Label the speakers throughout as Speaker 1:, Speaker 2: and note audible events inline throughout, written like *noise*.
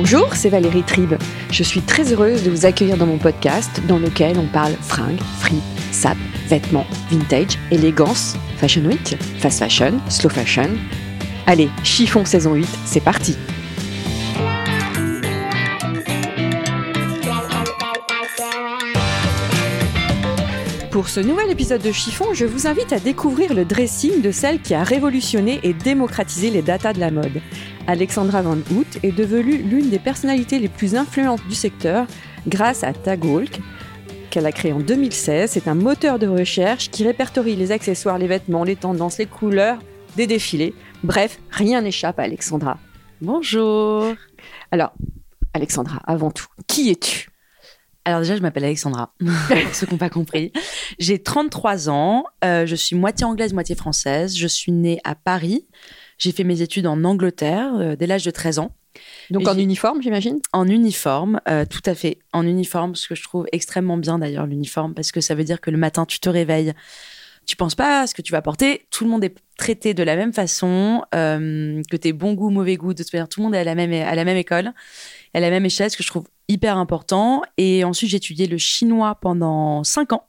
Speaker 1: Bonjour, c'est Valérie Tribe. Je suis très heureuse de vous accueillir dans mon podcast dans lequel on parle fringues, fripe, sap, vêtements, vintage, élégance, fashion week, fast fashion, slow fashion. Allez, chiffon saison 8, c'est parti Pour ce nouvel épisode de Chiffon, je vous invite à découvrir le dressing de celle qui a révolutionné et démocratisé les datas de la mode. Alexandra Van Hout est devenue l'une des personnalités les plus influentes du secteur grâce à Tagwalk, qu'elle a créé en 2016. C'est un moteur de recherche qui répertorie les accessoires, les vêtements, les tendances, les couleurs des défilés. Bref, rien n'échappe à Alexandra.
Speaker 2: Bonjour.
Speaker 1: Alors, Alexandra, avant tout, qui es-tu?
Speaker 2: Alors déjà, je m'appelle Alexandra, pour ceux qui n'ont pas compris. J'ai 33 ans, euh, je suis moitié anglaise, moitié française. Je suis née à Paris. J'ai fait mes études en Angleterre euh, dès l'âge de 13 ans.
Speaker 1: Donc
Speaker 2: Et
Speaker 1: en uniforme, j'imagine?
Speaker 2: En uniforme, euh, tout à fait. En uniforme, ce que je trouve extrêmement bien d'ailleurs, l'uniforme, parce que ça veut dire que le matin, tu te réveilles, tu penses pas à ce que tu vas porter, tout le monde est traité de la même façon, euh, que t'aies bon goût, mauvais goût, de toute manière, tout le monde est à la même, à la même école, à la même échelle, ce que je trouve hyper important. Et ensuite, j'ai étudié le chinois pendant cinq ans.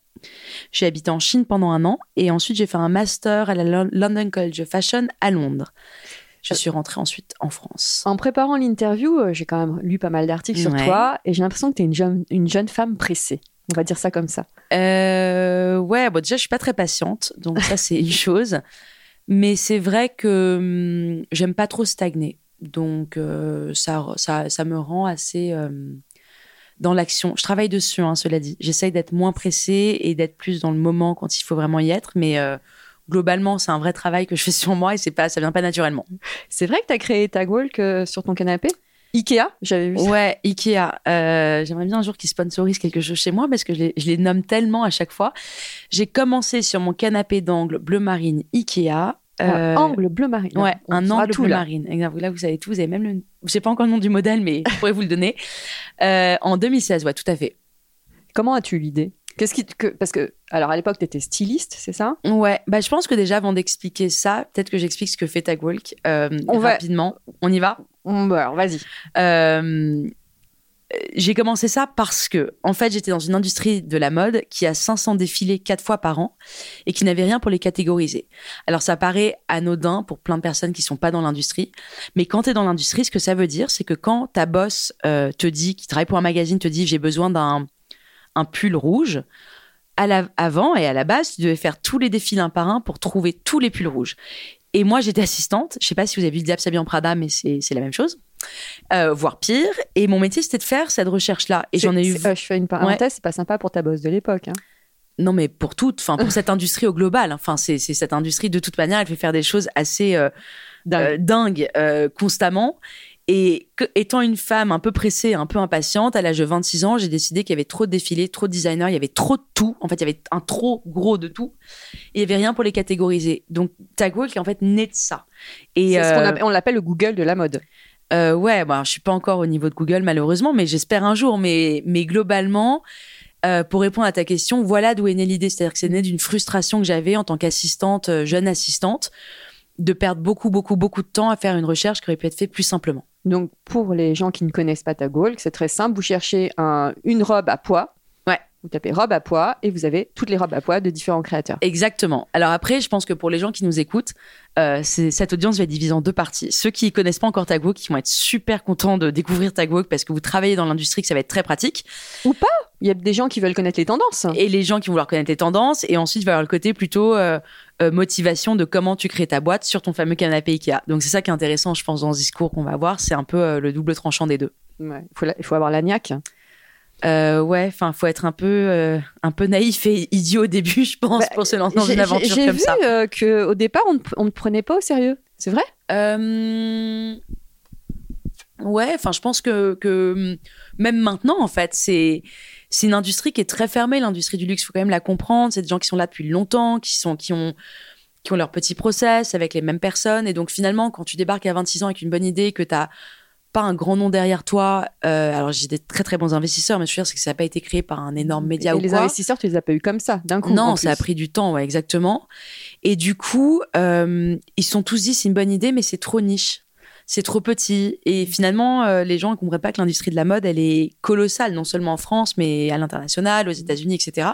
Speaker 2: J'ai habité en Chine pendant un an et ensuite j'ai fait un master à la Lon- London College of Fashion à Londres. Je suis rentrée ensuite en France.
Speaker 1: En préparant l'interview, euh, j'ai quand même lu pas mal d'articles sur toi et j'ai l'impression que tu es une jeune, une jeune femme pressée. On va dire ça comme ça.
Speaker 2: Euh, ouais, bon, déjà, je suis pas très patiente, donc ça, c'est une *laughs* chose. Mais c'est vrai que hum, j'aime pas trop stagner. Donc, euh, ça, ça, ça me rend assez euh, dans l'action. Je travaille dessus, hein, cela dit. J'essaye d'être moins pressée et d'être plus dans le moment quand il faut vraiment y être. Mais euh, globalement, c'est un vrai travail que je fais sur moi et c'est pas, ça vient pas naturellement.
Speaker 1: C'est vrai que tu as créé Tagwalk sur ton canapé? Ikea, j'avais vu ça.
Speaker 2: Ouais, Ikea. Euh, J'aimerais bien un jour qu'ils sponsorisent quelque chose chez moi parce que je les, je les nomme tellement à chaque fois. J'ai commencé sur mon canapé d'angle bleu marine Ikea. Euh,
Speaker 1: angle bleu marine.
Speaker 2: Ouais,
Speaker 1: On
Speaker 2: un angle
Speaker 1: tout,
Speaker 2: bleu
Speaker 1: là.
Speaker 2: marine. Là, vous savez tout. Vous avez même le. Je sais pas encore le nom du modèle, mais je pourrais vous le donner. Euh, en 2016, ouais, tout à fait.
Speaker 1: Comment as-tu eu l'idée? Qu'est-ce qui que parce que alors à l'époque tu étais styliste, c'est ça?
Speaker 2: Ouais, bah, je pense que déjà, avant d'expliquer ça, peut-être que j'explique ce que fait Tagwalk euh,
Speaker 1: On va-
Speaker 2: rapidement. On y va?
Speaker 1: Bon, bah, alors vas-y.
Speaker 2: Euh, j'ai commencé ça parce que, en fait, j'étais dans une industrie de la mode qui a 500 défilés quatre fois par an et qui n'avait rien pour les catégoriser. Alors, ça paraît anodin pour plein de personnes qui sont pas dans l'industrie, mais quand tu es dans l'industrie, ce que ça veut dire, c'est que quand ta boss euh, te dit, qui travaille pour un magazine, te dit j'ai besoin d'un un pull rouge, à la, avant et à la base, tu devais faire tous les défilés un par un pour trouver tous les pulls rouges. Et moi, j'étais assistante. Je sais pas si vous avez vu Diable s'habille en Prada, mais c'est la même chose. Euh, voire pire. Et mon métier, c'était de faire cette recherche-là. Et j'en ai eu.
Speaker 1: Euh, je fais une parenthèse, c'est pas sympa pour ta boss de l'époque. hein.
Speaker 2: Non, mais pour toute, enfin, pour *laughs* cette industrie au global. Enfin, c'est c'est cette industrie, de toute manière, elle fait faire des choses assez euh, euh, dingues constamment. Et que- étant une femme un peu pressée, un peu impatiente, à l'âge de 26 ans, j'ai décidé qu'il y avait trop de défilés, trop de designers, il y avait trop de tout. En fait, il y avait un trop gros de tout. Et il y avait rien pour les catégoriser. Donc, Tagwalk est en fait né de ça. Et
Speaker 1: C'est ce qu'on
Speaker 2: euh,
Speaker 1: appelle- on l'appelle le Google de la mode.
Speaker 2: euh, ouais, bah, je suis pas encore au niveau de Google malheureusement, mais j'espère un jour. Mais, mais globalement, euh, pour répondre à ta question, voilà d'où est née l'idée. C'est-à-dire que c'est né d'une frustration que j'avais en tant qu'assistante, euh, jeune assistante, de perdre beaucoup, beaucoup, beaucoup de temps à faire une recherche qui aurait pu être faite plus simplement.
Speaker 1: Donc pour les gens qui ne connaissent pas Tagwalk, c'est très simple. Vous cherchez un- une robe à poids.
Speaker 2: Ouais.
Speaker 1: Vous tapez robe à poids et vous avez toutes les robes à poids de différents créateurs.
Speaker 2: Exactement. Alors après, je pense que pour les gens qui nous écoutent, euh, cette audience va être divisée en deux parties. Ceux qui connaissent pas encore Tagwalk, qui vont être super contents de découvrir Tagwalk parce que vous travaillez dans l'industrie, que ça va être très pratique.
Speaker 1: Il y a des gens qui veulent connaître les tendances.
Speaker 2: et les gens qui vont vouloir connaître les tendances et ensuite il va y avoir le côté plutôt euh, euh, motivation de comment tu crées ta boîte sur ton fameux canapé Ikea. Donc c'est ça qui est intéressant je pense dans ce discours qu'on va avoir, c'est un peu le double tranchant des deux.
Speaker 1: Ouais, Il faut, la- il faut avoir la niaque.
Speaker 2: Euh, ouais, enfin, faut être un peu, euh, un peu naïf et idiot au début, je pense,
Speaker 1: Bah,
Speaker 2: pour se lancer dans
Speaker 1: J'ai-
Speaker 2: une aventure
Speaker 1: J'ai
Speaker 2: comme
Speaker 1: vu
Speaker 2: ça.
Speaker 1: euh, que au départ, on ne on ne prenait pas au sérieux. C'est vrai?
Speaker 2: Euh, Ouais, enfin, je pense que, que hum, même maintenant, en fait, c'est c'est une industrie qui est très fermée. L'industrie du luxe, faut quand même la comprendre. C'est des gens qui sont là depuis longtemps, qui sont qui ont qui ont leur petit process avec les mêmes personnes. Et donc, finalement, quand tu débarques à 26 ans avec une bonne idée, que tu n'as pas un grand nom derrière toi, euh, alors j'ai des très très bons investisseurs, mais je veux dire, c'est que ça n'a pas été créé par un énorme média
Speaker 1: Et
Speaker 2: ou
Speaker 1: les
Speaker 2: quoi.
Speaker 1: investisseurs, tu les as pas eu comme ça, d'un coup.
Speaker 2: Non, ça a pris du temps, ouais, exactement. Et du coup, euh, ils se sont tous dit c'est une bonne idée, mais c'est trop niche, c'est trop petit. Et finalement, euh, les gens ne comprennent pas que l'industrie de la mode, elle est colossale, non seulement en France, mais à l'international, aux États-Unis, etc.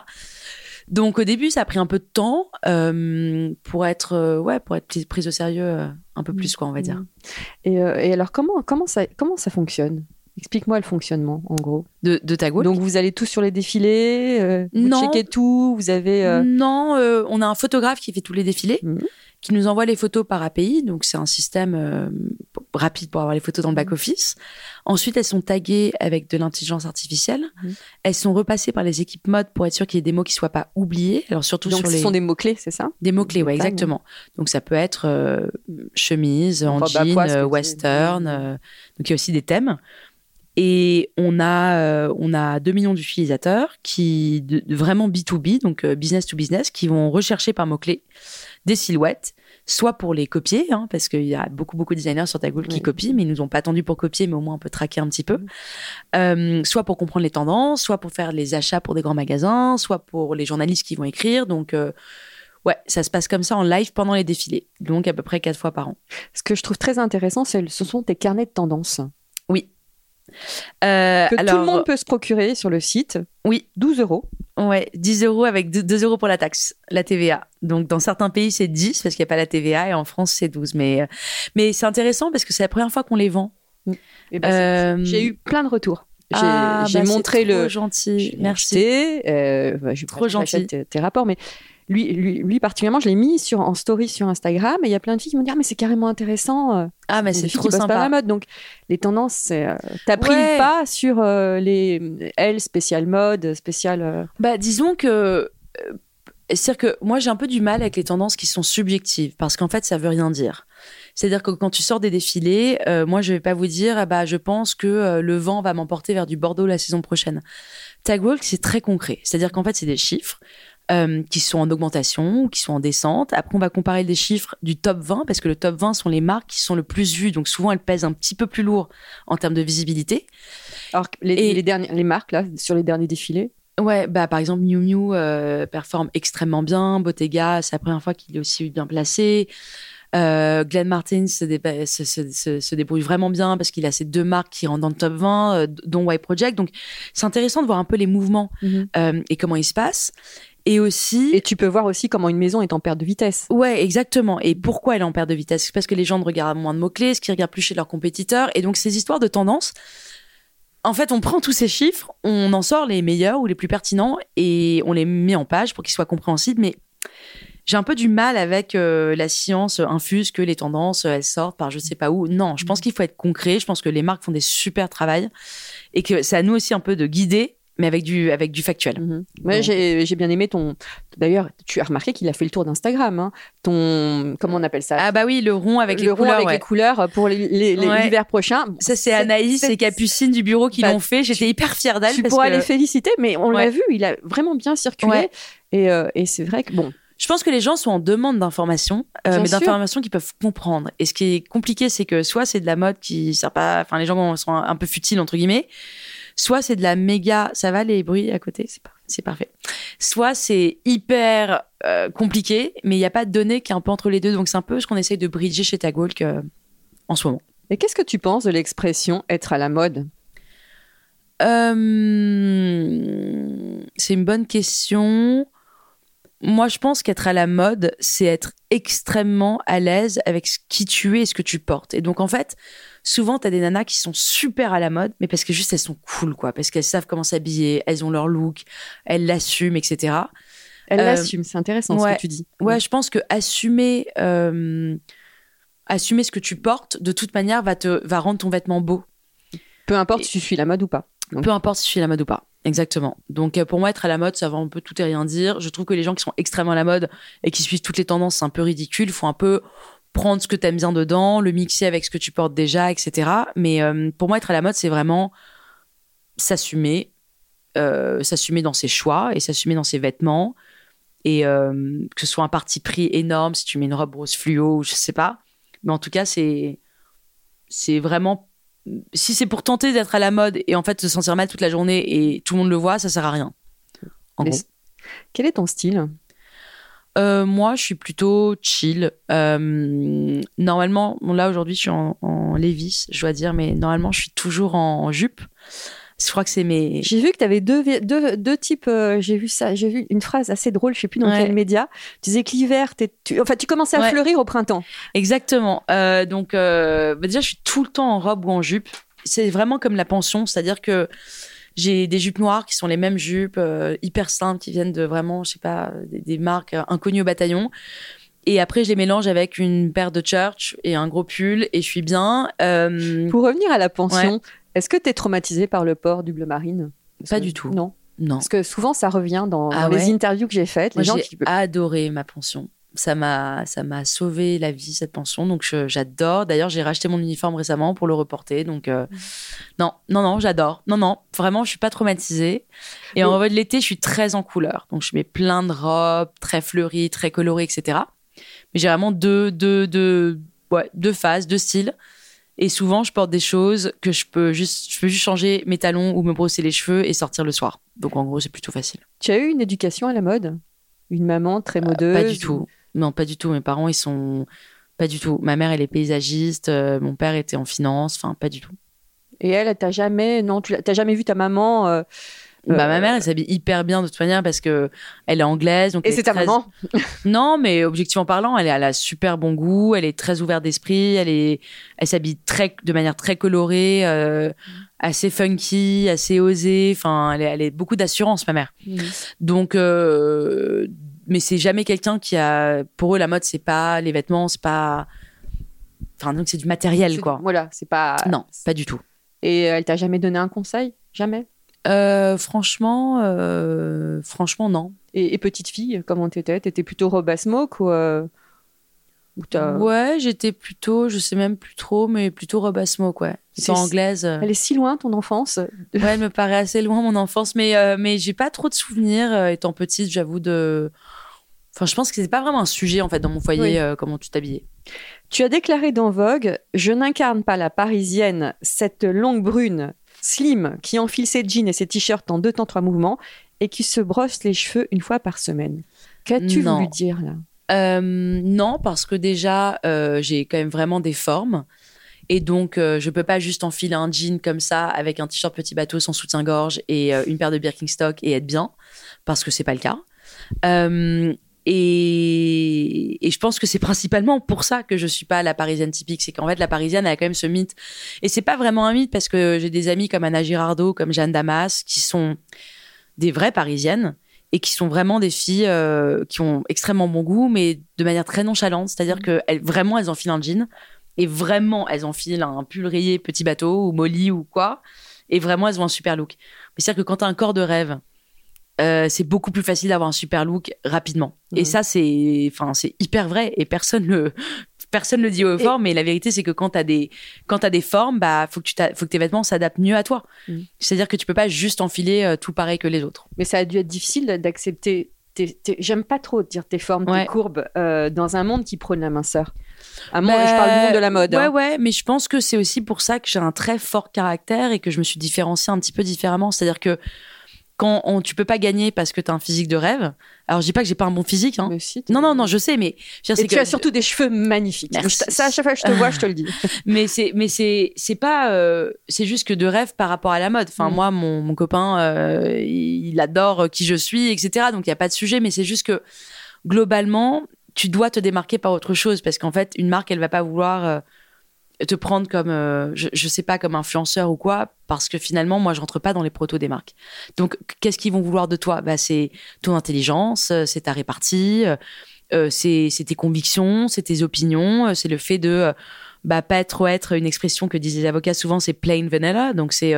Speaker 2: Donc au début, ça a pris un peu de temps euh, pour être, euh, ouais, pour être prise- au sérieux euh, un peu plus, quoi, on va dire.
Speaker 1: Et, et alors, comment, comment, ça, comment ça fonctionne? Explique-moi le fonctionnement, en gros.
Speaker 2: De, de ta
Speaker 1: Donc, vous allez tous sur les défilés euh, Vous
Speaker 2: Non.
Speaker 1: checkez tout Vous avez. euh,
Speaker 2: Non, euh, on a un photographe qui fait tous les défilés,
Speaker 1: Mhm.
Speaker 2: qui nous envoie les photos par API. Donc, c'est un système rapide pour avoir les photos dans le back-office. Ensuite, elles sont taguées avec de l'intelligence artificielle.
Speaker 1: Mhm.
Speaker 2: Elles sont repassées par les équipes mode pour être sûr qu'il y ait des mots qui soient pas oubliés. Alors, surtout
Speaker 1: Donc,
Speaker 2: sur
Speaker 1: ce
Speaker 2: les
Speaker 1: sont des mots-clés, c'est ça?
Speaker 2: Des mots-clés,
Speaker 1: tags.
Speaker 2: exactement. Donc, ça peut être chemise, en jean, western. Donc, il y a aussi des thèmes. Et on a, euh, on a 2 millions d'utilisateurs qui, de, de vraiment B2B, donc euh, business to business, qui vont rechercher par mots-clés des silhouettes, soit pour les copier, hein, parce qu'il y a beaucoup, beaucoup de designers sur Tagoul qui copient, mais ils nous ont pas attendu pour copier, mais au moins on peut traquer un petit peu.
Speaker 1: Mhm.
Speaker 2: Euh, soit pour comprendre les tendances, soit pour faire les achats pour des grands magasins, soit pour les journalistes qui vont écrire. Donc, euh, ouais, ça se passe comme ça en live pendant les défilés, donc à peu près quatre fois par an.
Speaker 1: Ce que je trouve très intéressant, ce sont tes carnets de tendance
Speaker 2: Oui. Euh,
Speaker 1: que tout le monde peut se procurer sur le site.
Speaker 2: Oui.
Speaker 1: 12 euros.
Speaker 2: Ouais, 10 euros avec 2 euros pour la taxe, la TVA. Donc, dans certains pays, c'est 10 parce qu'il n'y a pas la TVA et en France, c'est 12. Mais, euh, mais c'est intéressant parce que c'est la première fois qu'on les vend.
Speaker 1: Eh ben,
Speaker 2: Euh,
Speaker 1: J'ai eu plein de retours. J'ai
Speaker 2: ah, bah,
Speaker 1: montré
Speaker 2: trop
Speaker 1: le.
Speaker 2: gentil. Merci.
Speaker 1: acheté, euh, bah, je
Speaker 2: Trop gentil.
Speaker 1: Tes, tes rapports, mais lui, lui, lui particulièrement, je l'ai mis sur, en story sur Instagram et il y a plein de filles qui m'ont dit ah, mais c'est carrément intéressant. euh,
Speaker 2: Ah, mais c'est trop
Speaker 1: qui bossent pas la
Speaker 2: sympa.
Speaker 1: mode. Donc les tendances, c'est, euh, t'as pris
Speaker 2: Ouais.
Speaker 1: le pas sur euh, les elles spécial mode, spécial. euh,
Speaker 2: Bah, disons que. C'est-à-dire que moi, j'ai un peu du mal avec les tendances qui sont subjectives parce qu'en fait, ça veut rien dire. C'est-à-dire que quand tu sors des défilés, moi, je vais pas vous dire, ah bah, je pense que le vent va m'emporter vers du Bordeaux la saison prochaine. Tagwalk, c'est très concret. C'est-à-dire qu'en fait, c'est des chiffres euh, qui sont en augmentation ou qui sont en descente. Après, on va comparer des chiffres du top 20 parce que le top 20 sont les marques qui sont le plus vues. Donc, souvent, elles pèsent un petit peu plus lourd en termes de visibilité.
Speaker 1: Alors les,
Speaker 2: Et-
Speaker 1: les les marques là sur les derniers défilés?
Speaker 2: Ouais, bah par exemple Miu Miu euh, performe extrêmement bien. Bottega, c'est la première fois qu'il est aussi bien placé. Euh, Glenn Martin se, déba- se, se- se- se débrouille vraiment bien parce qu'il a ces deux marques qui rentrent dans le top 20, euh, dont White Project. Donc c'est intéressant de voir un peu les mouvements euh, et comment ils se passent. Et aussi,
Speaker 1: Et tu peux voir aussi comment une maison est en perte de vitesse.
Speaker 2: Ouais, exactement. Et pourquoi elle est en perte de vitesse? Parce que les gens ne regardent moins de mots-clés, ce qu'ils regardent plus chez leurs compétiteurs. Et donc, ces histoires de tendance, en fait, on prend tous ces chiffres, on en sort les meilleurs ou les plus pertinents et on les met en page pour qu'ils soient compréhensibles. Mais j'ai un peu du mal avec euh, la science infuse que les tendances, elles sortent par je sais pas où. Non, je pense qu'il faut être concret. Je pense que les marques font des super travail et que c'est à nous aussi un peu de guider, mais avec du, avec du factuel.
Speaker 1: Ouais,
Speaker 2: Donc-
Speaker 1: j'ai bien aimé ton. D'ailleurs, tu as remarqué qu'il a fait le tour d'Instagram. hein. Ton. Comment on appelle ça?
Speaker 2: Ah bah oui, le rond avec
Speaker 1: Le
Speaker 2: les
Speaker 1: rond
Speaker 2: couleurs.
Speaker 1: avec
Speaker 2: ouais.
Speaker 1: les couleurs pour les- les- les-
Speaker 2: Ouais.
Speaker 1: l'hiver prochain.
Speaker 2: Ça, c'est Anaïs
Speaker 1: c'est-
Speaker 2: et Capucine du bureau qui
Speaker 1: Bah,
Speaker 2: l'ont fait. J'étais hyper fière d'elle.
Speaker 1: Tu
Speaker 2: parce
Speaker 1: pourras
Speaker 2: que
Speaker 1: les féliciter, mais on l'a vu, il a vraiment bien circulé.
Speaker 2: Ouais.
Speaker 1: Et, euh, et c'est vrai que bon,
Speaker 2: Je pense que les gens sont en demande d'informations, euh, mais d'informations qu'ils peuvent comprendre. Et ce qui est compliqué, c'est que soit c'est de la mode qui sert pas, enfin les gens sont un peu futiles entre guillemets, soit c'est de la méga, ça va les bruits à côté, c'est par- c'est parfait. Soit c'est hyper euh, compliqué, mais il n'y a pas de données qui est un peu entre les deux. Donc c'est un peu ce qu'on essaye de bridger chez Tagwalk euh, en ce moment.
Speaker 1: Et qu'est-ce que tu penses de l'expression être à la mode
Speaker 2: Euh, c'est une bonne question. Moi, je pense qu'être à la mode, c'est être extrêmement à l'aise avec ce qui tu es et ce que tu portes. Et donc, en fait, souvent, tu as des nanas qui sont super à la mode, mais parce que juste elles sont cool, quoi. Parce qu'elles savent comment s'habiller, elles ont leur look, elles l'assument, etc.
Speaker 1: Elle
Speaker 2: Euh,
Speaker 1: l'assume, c'est intéressant ce
Speaker 2: ouais.
Speaker 1: que tu dis.
Speaker 2: Ouais, je pense que assumer, euh, assumer ce que tu portes, de toute manière, va te va rendre ton vêtement beau.
Speaker 1: Peu importe
Speaker 2: Et-
Speaker 1: si tu suis la mode ou pas.
Speaker 2: Peu importe si tu fais la mode ou pas. exactement. Donc euh, pour moi, être à la mode, ça va un peu tout et rien dire. Je trouve que les gens qui sont extrêmement à la mode et qui suivent toutes les tendances, c'est un peu ridicule. Il faut un peu prendre ce que tu aimes bien dedans, le mixer avec ce que tu portes déjà, etc. Mais euh, pour moi, être à la mode, c'est vraiment s'assumer, euh, s'assumer dans ses choix et s'assumer dans ses vêtements. Et que ce soit un parti pris énorme, si tu mets une robe rose fluo, je sais pas. Mais en tout cas, c'est c'est vraiment si c'est pour tenter d'être à la mode et en fait se sentir mal toute la journée et tout le monde le voit, ça sert à rien. En gros.
Speaker 1: Quel est ton style?
Speaker 2: Euh, moi, je suis plutôt chill. Euh, normalement, bon, là aujourd'hui, je suis en, en Levi's, je dois dire, mais normalement, je suis toujours en, jupe. Je crois que c'est mes.
Speaker 1: J'ai vu que tu avais deux, deux, deux types. euh, j'ai vu ça. J'ai vu une phrase assez drôle. Je sais plus dans
Speaker 2: Ouais.
Speaker 1: quel média. Tu disais que l'hiver, tu, enfin, tu commençais à
Speaker 2: Ouais.
Speaker 1: fleurir au printemps.
Speaker 2: Exactement. Euh, donc, euh, bah déjà, je suis tout le temps en robe ou en jupe. C'est vraiment comme la pension, c'est-à-dire que j'ai des jupes noires qui sont les mêmes jupes, hyper simples, qui viennent de vraiment, je sais pas, des, des marques inconnues au bataillon. Et après, je les mélange avec une paire de church et un gros pull, et je suis bien. Euh,
Speaker 1: Pour revenir à la pension, est-ce que tu es traumatisé par le port du bleu marine? Parce
Speaker 2: Pas
Speaker 1: que-
Speaker 2: du tout.
Speaker 1: Non.
Speaker 2: non.
Speaker 1: Parce que souvent, ça revient dans,
Speaker 2: Ah
Speaker 1: dans les interviews que j'ai faites. Les
Speaker 2: Moi,
Speaker 1: gens
Speaker 2: j'ai
Speaker 1: qui.
Speaker 2: adoré ma pension. Ça m'a, ça m'a sauvé la vie cette pension. Donc j'adore. D'ailleurs, j'ai racheté mon uniforme récemment pour le reporter. Donc euh, non, non, non, j'adore. Non, non, vraiment, je suis pas traumatisée. Et en mode l'été, je suis très en couleur. Donc je mets plein de robes, très fleuries, très colorées, etc. Mais j'ai vraiment deux, deux, deux, ouais, deux phases, deux styles. Et souvent, je porte des choses que je peux juste, je peux juste changer mes talons ou me brosser les cheveux et sortir le soir. Donc en gros, c'est plutôt facile.
Speaker 1: Tu as eu une éducation à la mode? Une maman très modeuse
Speaker 2: Euh, Pas du tout. Non, pas du tout. Mes parents, ils sont. Pas du tout. Ma mère, elle est paysagiste. euh, mon père était en finance. Enfin, pas du tout.
Speaker 1: Et elle, elle t'a jamais. Non, tu t'as jamais vu ta maman. euh,
Speaker 2: Bah,
Speaker 1: euh,
Speaker 2: ma mère, elle s'habille hyper bien de toute manière parce que elle est anglaise. Donc
Speaker 1: Et c'est ta
Speaker 2: très-
Speaker 1: maman? *laughs*
Speaker 2: Non, mais objectivement parlant, elle, elle a super bon goût. Elle est très ouverte d'esprit. Elle est, elle s'habille très, de manière très colorée, euh, assez funky, assez osée. Enfin, elle, est- elle est beaucoup d'assurance, ma mère. Donc, euh, mais c'est jamais quelqu'un qui a. Pour eux, la mode, c'est pas les vêtements, c'est pas. Enfin, donc c'est du matériel, quoi.
Speaker 1: Voilà, c'est pas.
Speaker 2: Non, pas du tout.
Speaker 1: Et elle t'a jamais donné un conseil? Jamais?
Speaker 2: Euh, franchement, euh, franchement, non.
Speaker 1: et, et petite fille, comment t'étais? T'étais plutôt robe à smoke ou. euh, ou
Speaker 2: Ouais, j'étais plutôt, je sais même plus trop, mais plutôt robe à smoke, ouais.
Speaker 1: C'est-
Speaker 2: anglaise. euh.
Speaker 1: Elle est si loin, ton enfance?
Speaker 2: Ouais, elle me paraît assez loin, mon enfance, mais, mais j'ai pas trop de souvenirs étant petite, j'avoue, de. Enfin, je pense que c'est pas vraiment un sujet, en fait, dans mon foyer,
Speaker 1: Oui.
Speaker 2: euh, comment tu t'habillais.
Speaker 1: Tu as déclaré dans Vogue Je n'incarne pas la parisienne, cette longue brune, slim, qui enfile ses jeans et ses t-shirts en deux temps trois mouvements et qui se brosse les cheveux une fois par semaine. Qu'as-tu voulu dire là?
Speaker 2: Euh, non, parce que déjà, euh, j'ai quand même vraiment des formes. Et donc, euh, je peux pas juste enfiler un jean comme ça avec un t-shirt petit bateau sans soutien-gorge et euh, une paire de Birkenstock et être bien, parce que c'est pas le cas. Et, et je pense que c'est principalement pour ça que je suis pas la parisienne typique. C'est qu'en fait, la parisienne elle a quand même ce mythe. Et c'est pas vraiment un mythe parce que j'ai des amis comme Anna Girardot, comme Jeanne Damas, qui sont des vraies parisiennes et qui sont vraiment des filles euh, qui ont extrêmement bon goût, mais de manière très nonchalante. C'est-à-dire que elles, vraiment, elles enfilent un jean et vraiment, elles enfilent un pull rayé petit bateau ou molly ou quoi. Et vraiment, elles ont un super look. Mais c'est-à-dire que quand tu as un corps de rêve, euh, c'est beaucoup plus facile d'avoir un super look rapidement. Et
Speaker 1: Mhm.
Speaker 2: ça, c'est, enfin, c'est hyper vrai et personne le, personne le dit au
Speaker 1: Et-
Speaker 2: fort. Mais la vérité, c'est que quand t'as des, quand t'as des formes, bah, faut que tu faut que tes vêtements s'adaptent mieux à toi.
Speaker 1: Mhm.
Speaker 2: C'est-à-dire que tu peux pas juste enfiler euh, tout pareil que les autres.
Speaker 1: Mais ça a dû être difficile d'accepter. tes- tes- J'aime pas trop dire tes formes, tes
Speaker 2: Ouais.
Speaker 1: courbes, euh, dans un monde qui prône la minceur. Monde,
Speaker 2: Bah,
Speaker 1: je parle du monde de la mode.
Speaker 2: Ouais,
Speaker 1: hein.
Speaker 2: ouais, mais je pense que c'est aussi pour ça que j'ai un très fort caractère et que je me suis différenciée un petit peu différemment. C'est-à-dire que quand on, tu peux pas gagner parce que tu as un physique de rêve. Alors je dis pas que j'ai pas un bon physique, hein.
Speaker 1: Si,
Speaker 2: Non, non, non, je sais, mais je veux dire,
Speaker 1: Et tu
Speaker 2: que-
Speaker 1: as surtout des cheveux magnifiques.
Speaker 2: Merci.
Speaker 1: Ça, à chaque fois que je te vois, je te le dis. *laughs* *laughs*
Speaker 2: mais c'est mais c'est c'est pas euh, c'est juste que de rêve par rapport à la mode enfin
Speaker 1: Mm.
Speaker 2: moi mon, mon copain euh, il, il adore qui je suis etc donc il y a pas de sujet mais c'est juste que globalement tu dois te démarquer par autre chose parce qu'en fait une marque elle va pas vouloir euh, te prendre comme euh, je, je sais pas comme influenceur ou quoi parce que finalement moi je rentre pas dans les protos des marques donc qu'est-ce qu'ils vont vouloir de toi? Bah c'est ton intelligence euh, c'est ta répartie euh, euh, c'est tes convictions c'est tes opinions c'est le fait de euh, bah, pas trop être une expression que disent les avocats souvent, c'est plain vanilla. Donc, c'est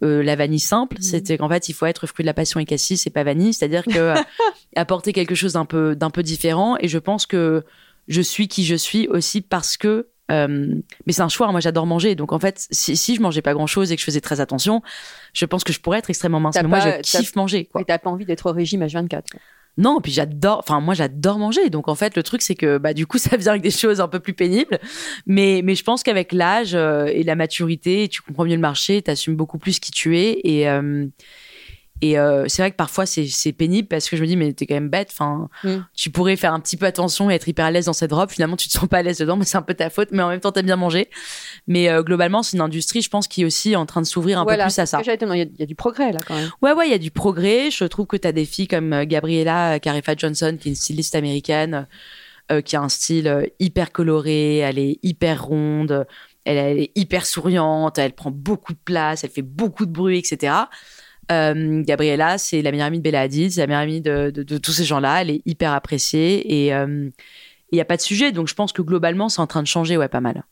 Speaker 2: la vanille simple,
Speaker 1: Mhm.
Speaker 2: c'était qu'en fait, il faut être fruit de la passion et cassis, c'est pas vanille, c'est-à-dire que *laughs* apporter quelque chose d'un peu d'un peu différent. Et je pense que je suis qui je suis aussi parce que euh, mais c'est un choix. Moi, j'adore manger. Donc, en fait, si, si je mangeais pas grand-chose et que je faisais très attention, je pense que je pourrais être extrêmement mince. Mais moi, je kiffe manger. Quoi.
Speaker 1: Et t'as pas envie d'être au régime H24. quoi.
Speaker 2: Non, puis j'adore. Enfin, moi, j'adore manger. Donc, en fait, le truc, c'est que, bah, du coup, *laughs* ça vient avec des choses un peu plus pénibles. Mais, mais je pense qu'avec l'âge euh, et la maturité, tu comprends mieux le marché, t'assumes beaucoup plus qui tu es. Et, euh, et euh, c'est vrai que parfois, c'est, pénible parce que je me dis, mais t'es quand même bête. Enfin,
Speaker 1: Mm.
Speaker 2: tu pourrais faire un petit peu attention et être hyper à l'aise dans cette robe. Finalement, tu te sens pas à l'aise dedans, mais c'est un peu ta faute. Mais en même temps, t'aimes bien manger. Mais euh, globalement, c'est une industrie, je pense, qui est aussi en train de s'ouvrir un
Speaker 1: voilà,
Speaker 2: peu plus à ça.
Speaker 1: Il y a- il y, a du progrès là quand même.
Speaker 2: Ouais, ouais, il y a du progrès. Je trouve que tu as des filles comme euh, Gabriella Carifa Johnson, qui est une styliste américaine, euh, qui a un style hyper coloré, elle est hyper ronde, elle, elle est hyper souriante, elle prend beaucoup de place, elle fait beaucoup de bruit, etc. Euh, Gabriella, c'est la meilleure amie de Bella Hadid, c'est la meilleure amie de, de- de tous ces gens-là. Elle est hyper appréciée et euh, il n'y a pas de sujet. Donc je pense que globalement, c'est en train de changer, ouais, pas mal.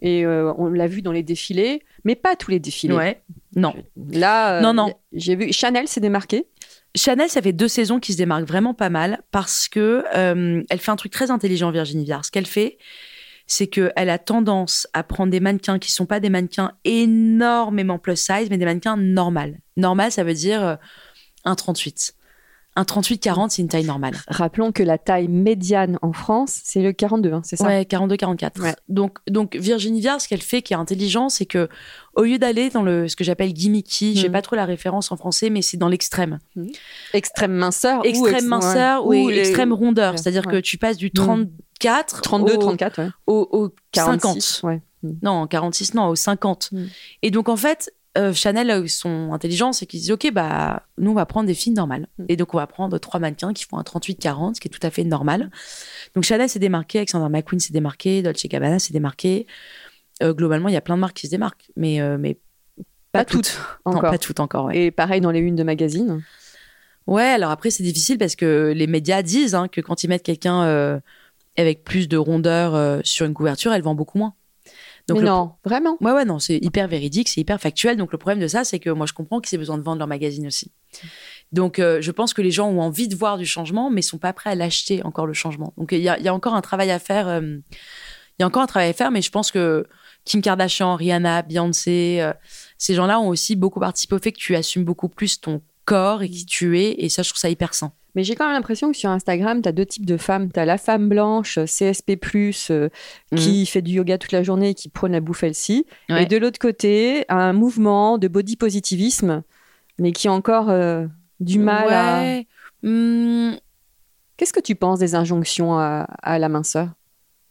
Speaker 1: Et euh, on l'a vu dans les défilés, mais pas tous les défilés.
Speaker 2: Ouais. Non.
Speaker 1: Là, euh,
Speaker 2: Non, non.
Speaker 1: J'ai vu Chanel s'est démarqué.
Speaker 2: Chanel, ça fait deux saisons qui se démarque vraiment pas mal parce que euh, elle fait un truc très intelligent, Virginie Viard. Ce qu'elle fait, c'est qu'elle a tendance à prendre des mannequins qui sont pas des mannequins énormément plus size, mais des mannequins normales. Normal, ça veut dire euh, un 38. Un 38-40, c'est une taille normale.
Speaker 1: Rappelons que la taille médiane en France, c'est le 42, hein, c'est ça?
Speaker 2: Ouais, 42-44.
Speaker 1: Ouais.
Speaker 2: Donc, donc Virginie Viard, ce qu'elle fait qui est intelligent, c'est que au lieu d'aller dans le ce que j'appelle gimmicky, j'ai
Speaker 1: Mhm.
Speaker 2: pas trop la référence en français, mais c'est dans l'extrême.
Speaker 1: Extrême minceur. ou
Speaker 2: extrême
Speaker 1: ex-
Speaker 2: minceur
Speaker 1: ouais.
Speaker 2: ou,
Speaker 1: les-
Speaker 2: extrême rondeur.
Speaker 1: ouais,
Speaker 2: C'est-à-dire que tu passes du
Speaker 1: Mm.
Speaker 2: 34
Speaker 1: 32,
Speaker 2: au,
Speaker 1: 34, ouais.
Speaker 2: au, au
Speaker 1: 46,
Speaker 2: 50.
Speaker 1: ouais.
Speaker 2: Non, 46, non, au 50.
Speaker 1: Mm.
Speaker 2: Et donc, en fait, euh, Chanel, ils sont intelligents, c'est qu'ils disent, OK, bah, nous, on va prendre des filles normales.
Speaker 1: Mm.
Speaker 2: Et donc, on va prendre trois mannequins qui font un 38-40, ce qui est tout à fait normal. Donc, Chanel s'est démarqué, Alexander McQueen s'est démarqué, Dolce Gabbana s'est démarqué. Euh, globalement, il y a plein de marques qui se démarquent, mais, euh, mais pas,
Speaker 1: Pas
Speaker 2: toutes.
Speaker 1: Encore.
Speaker 2: pas toutes encore, ouais.
Speaker 1: Et pareil dans les unes de magazines.
Speaker 2: Ouais, alors après, c'est difficile parce que les médias disent hein, que quand ils mettent quelqu'un euh, avec plus de rondeur euh, sur une couverture, elle vend beaucoup moins. Donc
Speaker 1: mais non, vraiment.
Speaker 2: Ouais, ouais, non, c'est hyper véridique, c'est hyper factuel. Donc le problème de ça, c'est que moi, je comprends qu'ils aient besoin de vendre leur magazine aussi. Donc euh, je pense que les gens ont envie de voir du changement, mais sont pas prêts à l'acheter encore le changement. Donc il y a, il y a encore un travail à faire. euh, il y a encore un travail à faire, mais je pense que Kim Kardashian, Rihanna, Beyoncé, euh, ces gens-là ont aussi beaucoup participé au fait que tu assumes beaucoup plus ton corps et qui tu es. Et ça, je trouve ça hyper sain.
Speaker 1: Mais j'ai quand même l'impression que sur Instagram, tu as deux types de femmes. Tu as la femme blanche, CSP, euh, qui fait du yoga toute la journée et qui prône la bouffe healthy.
Speaker 2: Ouais.
Speaker 1: Et de l'autre côté, un mouvement de body positivisme, mais qui a encore euh, du mal à.
Speaker 2: Hum,
Speaker 1: Qu'est-ce que tu penses des injonctions à, à la minceur?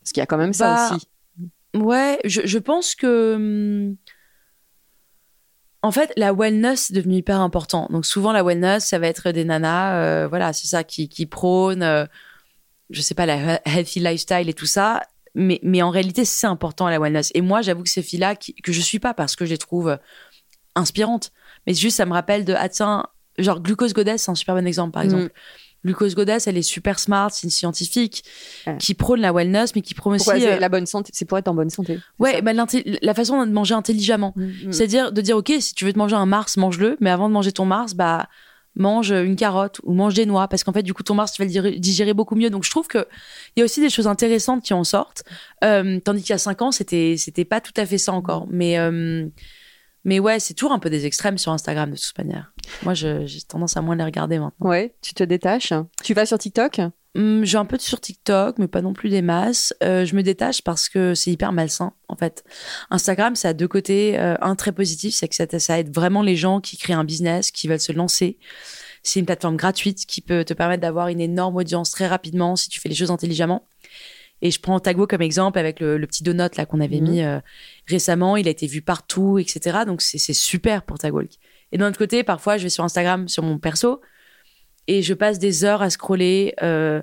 Speaker 1: Parce qu'il y a quand même ça
Speaker 2: Bah,
Speaker 1: aussi.
Speaker 2: Ouais, je, je pense que. hum, En fait, la wellness est devenue hyper important. Donc, souvent, la wellness, ça va être des nanas, euh, voilà, c'est ça, qui, qui prônent, euh, je sais pas, la he- healthy lifestyle et tout ça. Mais, mais en réalité, c'est important, la wellness. Et moi, j'avoue que ces filles-là, que je suis pas parce que je les trouve euh, inspirantes, mais juste, ça me rappelle de, ah tiens, genre, Glucose Goddess, c'est un super bon exemple, par
Speaker 1: Mm.
Speaker 2: Glucose Goddess, elle est super smart, c'est une scientifique
Speaker 1: Ouais.
Speaker 2: qui prône la wellness, mais qui prône aussi.
Speaker 1: Pourquoi
Speaker 2: euh,
Speaker 1: la bonne santé C'est pour être en bonne santé.
Speaker 2: Ouais, bah, la façon de manger intelligemment.
Speaker 1: Mm, mm.
Speaker 2: C'est-à-dire de dire, OK, si tu veux te manger un Mars, mange-le, mais avant de manger ton Mars, bah, mange une carotte ou mange des noix, parce qu'en fait, du coup, ton Mars, tu vas le digérer- beaucoup mieux. Donc, je trouve qu'il y a aussi des choses intéressantes qui en sortent. Euh, tandis qu'il y a cinq ans, c'était, c'était pas tout à fait ça encore. Mais, euh, mais ouais, c'est toujours un peu des extrêmes sur Instagram, de toute manière. Moi, j'ai tendance à moins les regarder maintenant.
Speaker 1: Ouais, tu te détaches. Tu vas sur TikTok?
Speaker 2: Hum, j'ai un peu sur TikTok, mais pas non plus des masses. Euh, je me détache parce que c'est hyper malsain, en fait. Instagram, ça a deux côtés. Euh, un très positif, c'est que ça, ça aide vraiment les gens qui créent un business, qui veulent se lancer. C'est une plateforme gratuite qui peut te permettre d'avoir une énorme audience très rapidement si tu fais les choses intelligemment. Et je prends Tagwo comme exemple avec le, le petit donut là qu'on avait
Speaker 1: Mhm.
Speaker 2: mis euh, récemment. Il a été vu partout, etc. Donc c'est c'est super pour Tagwalk. Et d'un autre côté, parfois, je vais sur Instagram, sur mon perso, et je passe des heures à scroller euh,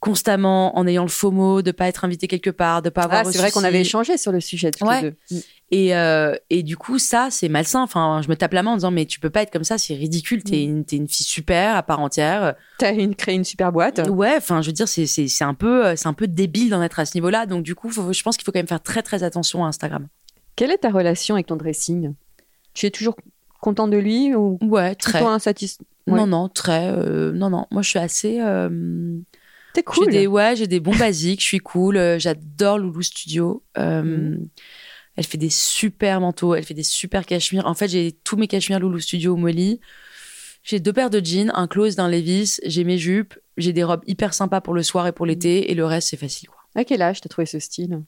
Speaker 2: constamment en ayant le FOMO de pas être invité quelque part, de pas avoir
Speaker 1: Ah, c'est vrai qu'on avait échangé sur le sujet tous
Speaker 2: Ouais.
Speaker 1: les deux. Mm.
Speaker 2: Et, euh, et du coup, ça, c'est malsain. Enfin, je me tape la main en disant, mais tu peux pas être comme ça, c'est ridicule. T'es
Speaker 1: Mm.
Speaker 2: une, t'es une fille super à part entière.
Speaker 1: T'as une, créé une super boîte.
Speaker 2: Ouais, enfin, je veux dire, c'est, c'est, c'est un peu, euh, c'est un peu débile d'en être à ce niveau-là. Donc, du coup, faut- je pense qu'il faut quand même faire très, très attention à Instagram.
Speaker 1: Quelle est ta relation avec ton dressing? Tu es toujours Content de lui ou
Speaker 2: Ouais, très.
Speaker 1: insatisfait
Speaker 2: Non, non, très. euh, non, non. Moi, je suis assez. euh,
Speaker 1: T'es cool.
Speaker 2: J'ai des, ouais, j'ai des bons basiques. Je suis cool. euh, J'adore Loulou Studio. Euh,
Speaker 1: Mhm.
Speaker 2: Elle fait des super manteaux. Elle fait des super cachemires. En fait, j'ai tous mes cachemires Loulou Studio au Molly. J'ai deux paires de jeans, un close, d'un Levis. J'ai mes jupes. J'ai des robes hyper sympas pour le soir et pour l'été. Et le reste, c'est facile. Quoi.
Speaker 1: À quel âge t'as trouvé ce style?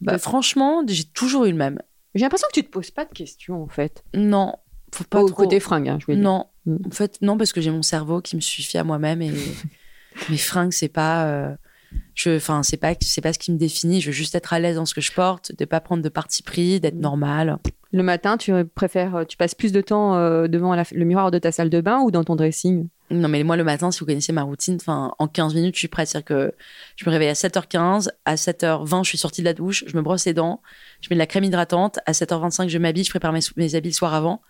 Speaker 2: Bah, franchement, j'ai toujours eu le même.
Speaker 1: J'ai l'impression que tu te poses pas de questions en fait.
Speaker 2: Non, faut pas
Speaker 1: Au
Speaker 2: trop.
Speaker 1: côté fringue, hein, je veux dire.
Speaker 2: Non,
Speaker 1: Mm.
Speaker 2: en fait, non, parce que j'ai mon cerveau qui me suffit à moi-même et *laughs* mes fringues, c'est pas. euh, je, enfin, c'est pas, c'est pas ce qui me définit. Je veux juste être à l'aise dans ce que je porte, de pas prendre de parti pris, d'être
Speaker 1: Mm.
Speaker 2: normal.
Speaker 1: Le matin, tu préfères, tu passes plus de temps euh, devant la- le miroir de ta salle de bain ou dans ton dressing?
Speaker 2: Non, mais moi, le matin, si vous connaissez ma routine, enfin, en 15 minutes, je suis prête. C'est-à-dire que je me réveille à 7h15, à 7h20, je suis sortie de la douche, je me brosse les dents, je mets de la crème hydratante, à 7h25, je m'habille, je prépare mes, mes habits le soir avant.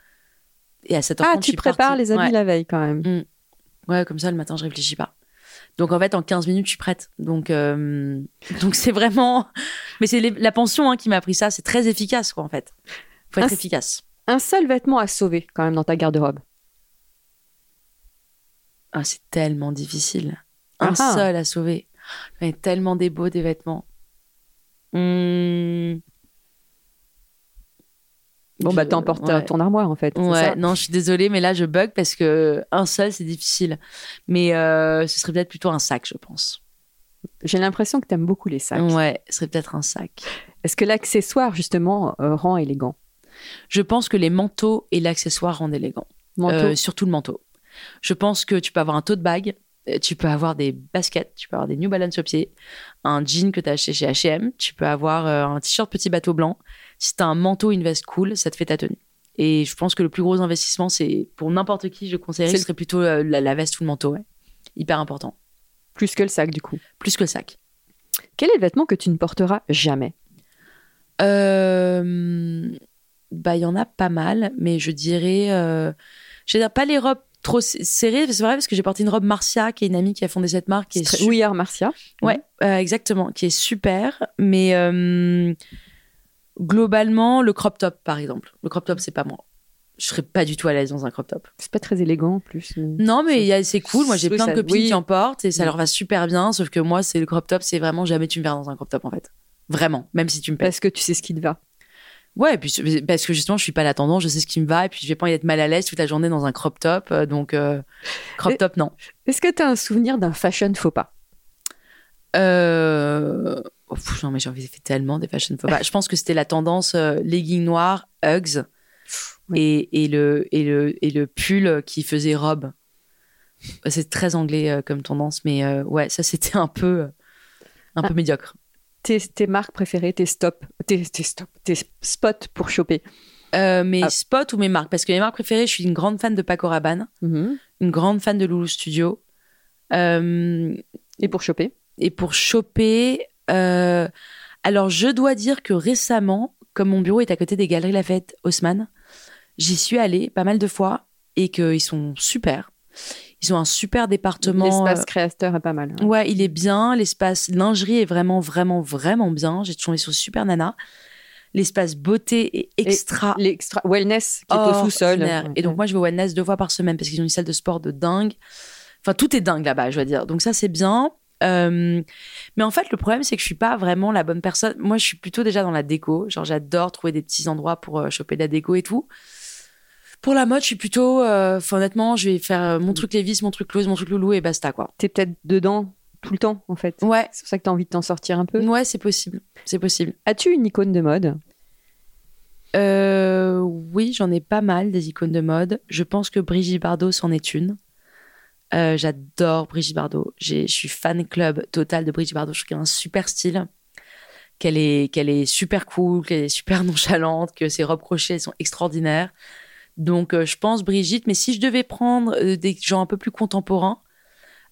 Speaker 2: Et à 7h30,
Speaker 1: Ah,
Speaker 2: je
Speaker 1: tu
Speaker 2: suis
Speaker 1: prépares
Speaker 2: partie.
Speaker 1: les habits
Speaker 2: Ouais.
Speaker 1: la veille quand même.
Speaker 2: Ouais, comme ça, le matin, je réfléchis pas. Donc, en fait, en 15 minutes, je suis prête. Donc, euh, donc c'est vraiment. Mais c'est la pension hein, qui m'a appris ça. C'est très efficace, quoi, en fait. Faut être efficace.
Speaker 1: Un seul vêtement à sauver quand même dans ta garde-robe.
Speaker 2: Ah, c'est tellement difficile. Un
Speaker 1: Ah ah.
Speaker 2: seul à sauver. Ai tellement des beaux, des vêtements. Hum,
Speaker 1: Bon, bah t'emportes
Speaker 2: ouais.
Speaker 1: ton armoire en fait.
Speaker 2: Ouais,
Speaker 1: ça
Speaker 2: non, je suis désolée, mais là, je bug parce que un seul, c'est difficile. Mais euh, ce serait peut-être plutôt un sac, je pense.
Speaker 1: J'ai l'impression que t'aimes beaucoup les sacs.
Speaker 2: Ouais, ce serait peut-être un sac.
Speaker 1: Est-ce que l'accessoire justement euh, rend élégant?
Speaker 2: Je pense que les manteaux et l'accessoire rendent élégant. Euh, surtout le manteau. Je pense que tu peux avoir un tote bag, euh, tu peux avoir des baskets, tu peux avoir des New Balance au pied, un jean que tu as acheté chez H&M, tu peux avoir euh, un t-shirt petit bateau blanc. Si tu as un manteau, une veste cool, ça te fait ta tenue. Et je pense que le plus gros investissement, c'est pour n'importe qui, je conseillerais, ce serait plutôt euh, la, la veste ou le manteau. ouais. Hyper important.
Speaker 1: Plus que le sac du coup.
Speaker 2: Plus que le sac.
Speaker 1: Quel est le vêtement que tu ne porteras jamais?
Speaker 2: Euh, bah, il y en a pas mal, mais je dirais, euh, je dirais pas les robes trop s- serrées. C'est vrai parce que j'ai porté une robe Marcia, qui est une amie qui a fondé cette marque, qui est
Speaker 1: Oui, Art Marcia.
Speaker 2: Ouais, euh, exactement, qui est super. Mais euh, globalement, le crop top, par exemple. Le crop top, c'est pas moi. Je serais pas du tout à l'aise dans un crop top.
Speaker 1: C'est pas très élégant en plus. mais-
Speaker 2: Non, mais c'est cool. Moi, j'ai plein
Speaker 1: ça-
Speaker 2: de copines
Speaker 1: oui.
Speaker 2: qui en portent et ça
Speaker 1: Oui.
Speaker 2: leur va super bien. Sauf que moi, c'est le crop top, c'est vraiment jamais tu me verras dans un crop top, en fait. Vraiment, même si tu me payes.
Speaker 1: Parce que tu sais ce qui te va.
Speaker 2: Ouais, et puis parce que justement, je suis pas la tendance, je sais ce qui me va, et puis je vais pas être mal à l'aise toute la journée dans un crop top, euh, donc euh, crop top non.
Speaker 1: Est-ce que tu as un souvenir d'un fashion faux pas?
Speaker 2: Euh... oh, non mais j'en ai fait tellement des fashion faux pas. *laughs* Je pense que c'était la tendance euh, legging noir, Uggs, et, et le et le et le pull qui faisait robe. C'est très anglais euh, comme tendance, mais ouais, ça c'était un peu un peu
Speaker 1: Ah.
Speaker 2: médiocre.
Speaker 1: Tes, tes marques préférées, tes stops, tes, tes stops, tes spots pour choper
Speaker 2: Euh, mes
Speaker 1: Ah.
Speaker 2: spots ou mes marques? Parce que mes marques préférées, je suis une grande fan de Paco Rabanne,
Speaker 1: Mhm.
Speaker 2: une grande fan de Loulou Studio. Euh,
Speaker 1: Et pour choper
Speaker 2: Et pour choper, euh, alors je dois dire que récemment, comme mon bureau est à côté des Galeries Lafayette Haussmann, j'y suis allée pas mal de fois et qu'ils sont super. Ils ont un super département.
Speaker 1: L'espace créateur est pas mal.
Speaker 2: euh, Ouais, il est bien. L'espace lingerie est vraiment, vraiment, vraiment bien. J'ai tombé sur super nana. L'espace beauté est extra.
Speaker 1: L'extra wellness qui est au sous-sol.
Speaker 2: ordinaire. Et donc moi, je vais au wellness deux fois par semaine parce qu'ils ont une salle de sport de dingue. Enfin, tout est dingue là-bas, je dois dire. Donc ça, c'est bien. Euh, mais en fait, le problème, c'est que je suis pas vraiment la bonne personne. Moi, je suis plutôt déjà dans la déco. Genre, j'adore trouver des petits endroits pour euh, choper de la déco et tout. Pour la mode, je suis plutôt. euh, honnêtement, je vais faire euh, mon truc Levis, mon truc Close, mon truc Loulou et basta, quoi.
Speaker 1: T'es peut-être dedans tout le temps, en fait.
Speaker 2: Ouais,
Speaker 1: C'est pour ça que t'as envie de t'en sortir un peu.
Speaker 2: ouais, c'est possible. C'est possible.
Speaker 1: As-tu une icône de mode?
Speaker 2: Euh, oui, j'en ai pas mal des icônes de mode. Je pense que Brigitte Bardot s'en est une. Euh, J'adore Brigitte Bardot. Je suis fan club total de Brigitte Bardot. Je trouve qu'elle a un super style, qu'elle est, qu'elle est super cool, qu'elle est super *laughs* nonchalante, que ses robes crochets sont extraordinaires. Donc, euh, je pense Brigitte. Mais si je devais prendre euh, des gens un peu plus contemporains,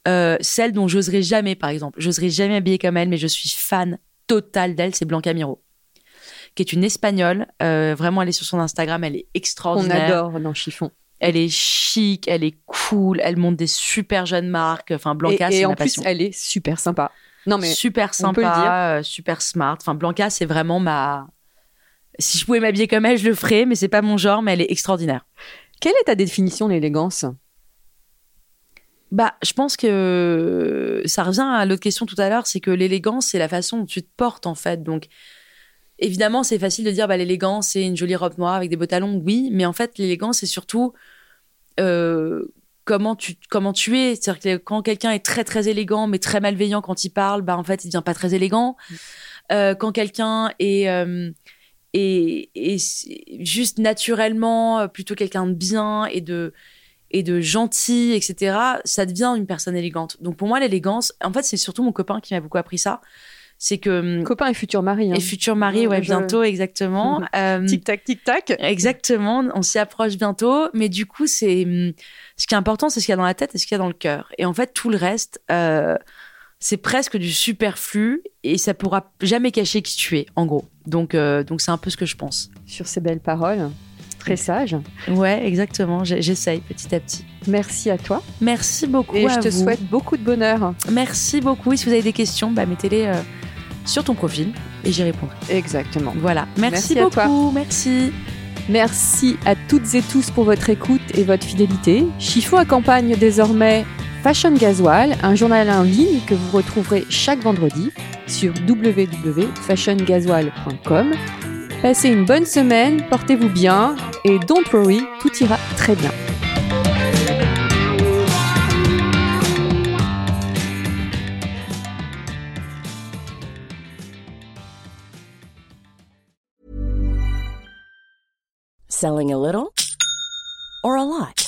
Speaker 2: euh, celle dont j'oserais jamais, par exemple, j'oserais jamais habiller comme elle, mais je suis fan total d'elle, c'est Blanca Miro qui est une espagnole. Vraiment, elle est sur son Instagram, elle est extraordinaire.
Speaker 1: adore dans Chiffon
Speaker 2: Elle est chic, elle est cool, elle monte des super jeunes marques. Enfin, Blanca,
Speaker 1: Et,
Speaker 2: c'est
Speaker 1: et
Speaker 2: ma
Speaker 1: en plus,
Speaker 2: passion.
Speaker 1: elle est super sympa. Non, mais
Speaker 2: super
Speaker 1: on
Speaker 2: sympa, super smart. Enfin, Blanca, c'est vraiment ma. Si je pouvais m'habiller comme elle, je le ferais, mais c'est pas mon genre, mais elle est extraordinaire.
Speaker 1: Quelle est ta définition de l'élégance?
Speaker 2: Bah, je pense que ça revient à l'autre question tout à l'heure, c'est que l'élégance, c'est la façon dont tu te portes, en fait. Donc, évidemment, c'est facile de dire, bah, l'élégance, c'est une jolie robe noire avec des beaux talons, oui, mais en fait, l'élégance, c'est surtout euh, comment, tu, comment tu es. C'est-à-dire que quand quelqu'un est très, très élégant, mais très malveillant quand il parle, bah, en fait, il devient pas très élégant. Euh, quand quelqu'un est, euh, est juste naturellement euh, plutôt quelqu'un de bien et de, et de gentil, etc., ça devient une personne élégante. Donc pour moi, l'élégance, en fait, c'est surtout mon copain qui m'a beaucoup appris ça. C'est que.
Speaker 1: Copain et futur mari. hein.
Speaker 2: Et futur mari, ouais,
Speaker 1: Je-
Speaker 2: bientôt, exactement. Euh, *laughs*
Speaker 1: Tic-tac, tic-tac.
Speaker 2: Exactement, on s'y approche bientôt. Mais du coup, c'est hum, ce qui est important, c'est ce qu'il y a dans la tête et ce qu'il y a dans le cœur. Et en fait, tout le reste, euh, c'est presque du superflu et ça pourra jamais cacher qui tu es, en gros. Donc, euh, donc c'est un peu ce que je pense.
Speaker 1: Sur ces belles paroles, très sage.
Speaker 2: Ouais, exactement. J'essaye petit à petit.
Speaker 1: Merci à toi.
Speaker 2: Merci beaucoup.
Speaker 1: Et
Speaker 2: à
Speaker 1: je te
Speaker 2: vous.
Speaker 1: souhaite beaucoup de bonheur.
Speaker 2: Merci beaucoup. Et si vous avez des questions, bah, mettez-les euh, sur ton profil et j'y répondrai.
Speaker 1: Exactement.
Speaker 2: Voilà. Merci,
Speaker 1: Merci à toi.
Speaker 2: beaucoup. Merci.
Speaker 1: Merci à toutes et tous pour votre écoute et votre fidélité. Chiffon accompagne désormais Fashion Gasoil, un journal en ligne que vous retrouverez chaque vendredi sur www.fashiongasoil.com. Passez une bonne semaine, portez-vous bien et don't worry, tout ira très bien.
Speaker 3: Selling a little or a lot?